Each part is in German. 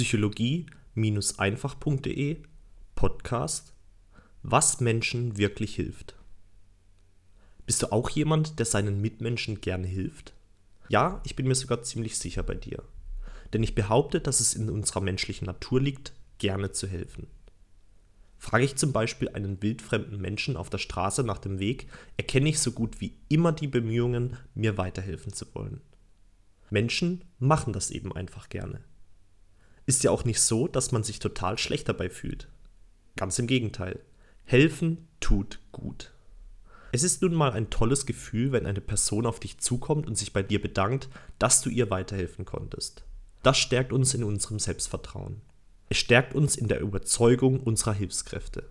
psychologie-einfach.de Podcast Was Menschen wirklich hilft. Bist du auch jemand, der seinen Mitmenschen gerne hilft? Ja, ich bin mir sogar ziemlich sicher bei dir. Denn ich behaupte, dass es in unserer menschlichen Natur liegt, gerne zu helfen. Frage ich zum Beispiel einen wildfremden Menschen auf der Straße nach dem Weg, erkenne ich so gut wie immer die Bemühungen, mir weiterhelfen zu wollen. Menschen machen das eben einfach gerne. Ist ja auch nicht so, dass man sich total schlecht dabei fühlt. Ganz im Gegenteil. Helfen tut gut. Es ist nun mal ein tolles Gefühl, wenn eine Person auf dich zukommt und sich bei dir bedankt, dass du ihr weiterhelfen konntest. Das stärkt uns in unserem Selbstvertrauen. Es stärkt uns in der Überzeugung unserer Hilfskräfte.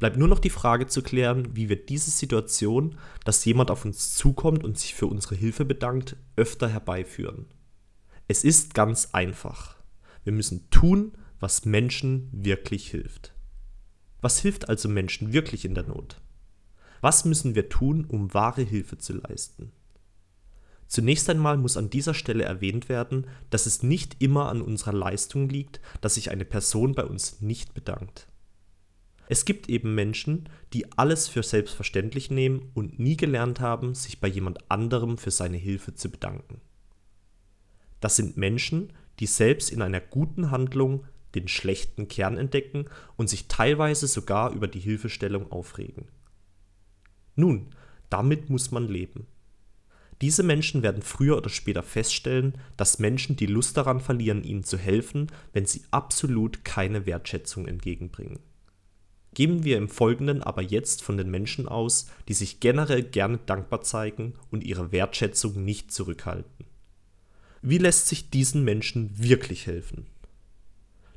Bleibt nur noch die Frage zu klären, wie wir diese Situation, dass jemand auf uns zukommt und sich für unsere Hilfe bedankt, öfter herbeiführen. Es ist ganz einfach. Wir müssen tun, was Menschen wirklich hilft. Was hilft also Menschen wirklich in der Not? Was müssen wir tun, um wahre Hilfe zu leisten? Zunächst einmal muss an dieser Stelle erwähnt werden, dass es nicht immer an unserer Leistung liegt, dass sich eine Person bei uns nicht bedankt. Es gibt eben Menschen, die alles für selbstverständlich nehmen und nie gelernt haben, sich bei jemand anderem für seine Hilfe zu bedanken. Das sind Menschen, die selbst in einer guten Handlung den schlechten Kern entdecken und sich teilweise sogar über die Hilfestellung aufregen. Nun, damit muss man leben. Diese Menschen werden früher oder später feststellen, dass Menschen die Lust daran verlieren, ihnen zu helfen, wenn sie absolut keine Wertschätzung entgegenbringen. Gehen wir im Folgenden aber jetzt von den Menschen aus, die sich generell gerne dankbar zeigen und ihre Wertschätzung nicht zurückhalten. Wie lässt sich diesen Menschen wirklich helfen?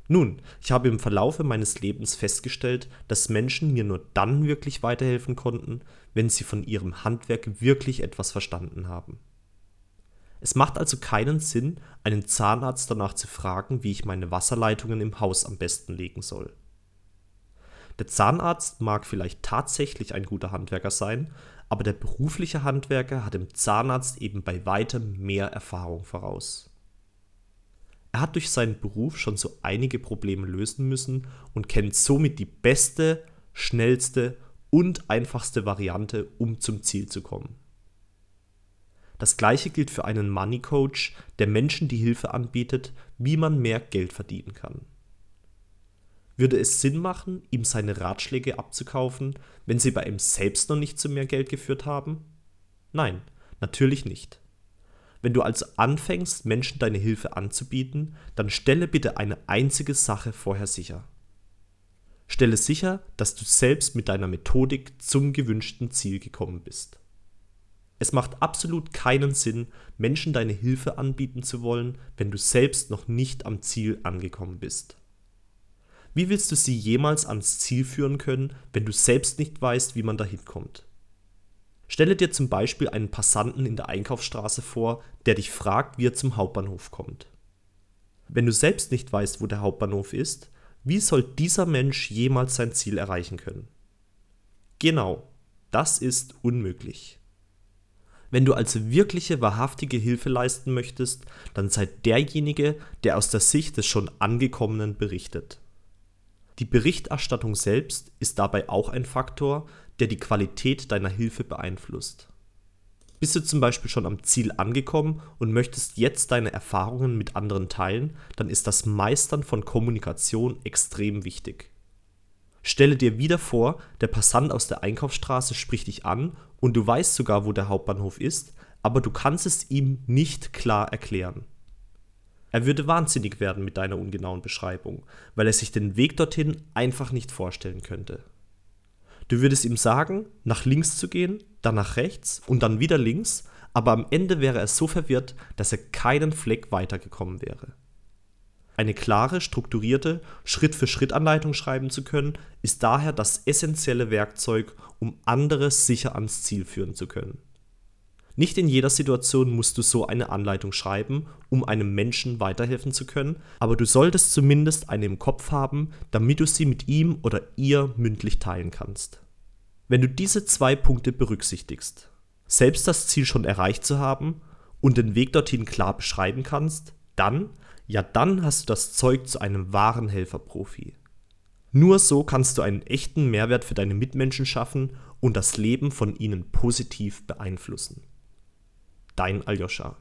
Nun, ich habe im Verlaufe meines Lebens festgestellt, dass Menschen mir nur dann wirklich weiterhelfen konnten, wenn sie von ihrem Handwerk wirklich etwas verstanden haben. Es macht also keinen Sinn, einen Zahnarzt danach zu fragen, wie ich meine Wasserleitungen im Haus am besten legen soll. Der Zahnarzt mag vielleicht tatsächlich ein guter Handwerker sein, aber der berufliche Handwerker hat dem Zahnarzt eben bei weitem mehr Erfahrung voraus. Er hat durch seinen Beruf schon so einige Probleme lösen müssen und kennt somit die beste, schnellste und einfachste Variante, um zum Ziel zu kommen. Das gleiche gilt für einen Money Coach, der Menschen die Hilfe anbietet, wie man mehr Geld verdienen kann. Würde es Sinn machen, ihm seine Ratschläge abzukaufen, wenn sie bei ihm selbst noch nicht zu mehr Geld geführt haben? Nein, natürlich nicht. Wenn du also anfängst, Menschen deine Hilfe anzubieten, dann stelle bitte eine einzige Sache vorher sicher. Stelle sicher, dass du selbst mit deiner Methodik zum gewünschten Ziel gekommen bist. Es macht absolut keinen Sinn, Menschen deine Hilfe anbieten zu wollen, wenn du selbst noch nicht am Ziel angekommen bist. Wie willst du sie jemals ans Ziel führen können, wenn du selbst nicht weißt, wie man dahin kommt? Stelle dir zum Beispiel einen Passanten in der Einkaufsstraße vor, der dich fragt, wie er zum Hauptbahnhof kommt. Wenn du selbst nicht weißt, wo der Hauptbahnhof ist, wie soll dieser Mensch jemals sein Ziel erreichen können? Genau, das ist unmöglich. Wenn du also wirkliche, wahrhaftige Hilfe leisten möchtest, dann sei derjenige, der aus der Sicht des schon Angekommenen berichtet. Die Berichterstattung selbst ist dabei auch ein Faktor, der die Qualität deiner Hilfe beeinflusst. Bist du zum Beispiel schon am Ziel angekommen und möchtest jetzt deine Erfahrungen mit anderen teilen, dann ist das Meistern von Kommunikation extrem wichtig. Stelle dir wieder vor, der Passant aus der Einkaufsstraße spricht dich an und du weißt sogar, wo der Hauptbahnhof ist, aber du kannst es ihm nicht klar erklären. Er würde wahnsinnig werden mit deiner ungenauen Beschreibung, weil er sich den Weg dorthin einfach nicht vorstellen könnte. Du würdest ihm sagen, nach links zu gehen, dann nach rechts und dann wieder links, aber am Ende wäre er so verwirrt, dass er keinen Fleck weitergekommen wäre. Eine klare, strukturierte, Schritt-für-Schritt-Anleitung schreiben zu können, ist daher das essentielle Werkzeug, um andere sicher ans Ziel führen zu können. Nicht in jeder Situation musst du so eine Anleitung schreiben, um einem Menschen weiterhelfen zu können, aber du solltest zumindest eine im Kopf haben, damit du sie mit ihm oder ihr mündlich teilen kannst. Wenn du diese zwei Punkte berücksichtigst, selbst das Ziel schon erreicht zu haben und den Weg dorthin klar beschreiben kannst, dann, ja dann hast du das Zeug zu einem wahren Helferprofi. Nur so kannst du einen echten Mehrwert für deine Mitmenschen schaffen und das Leben von ihnen positiv beeinflussen. Dein Aljoscha.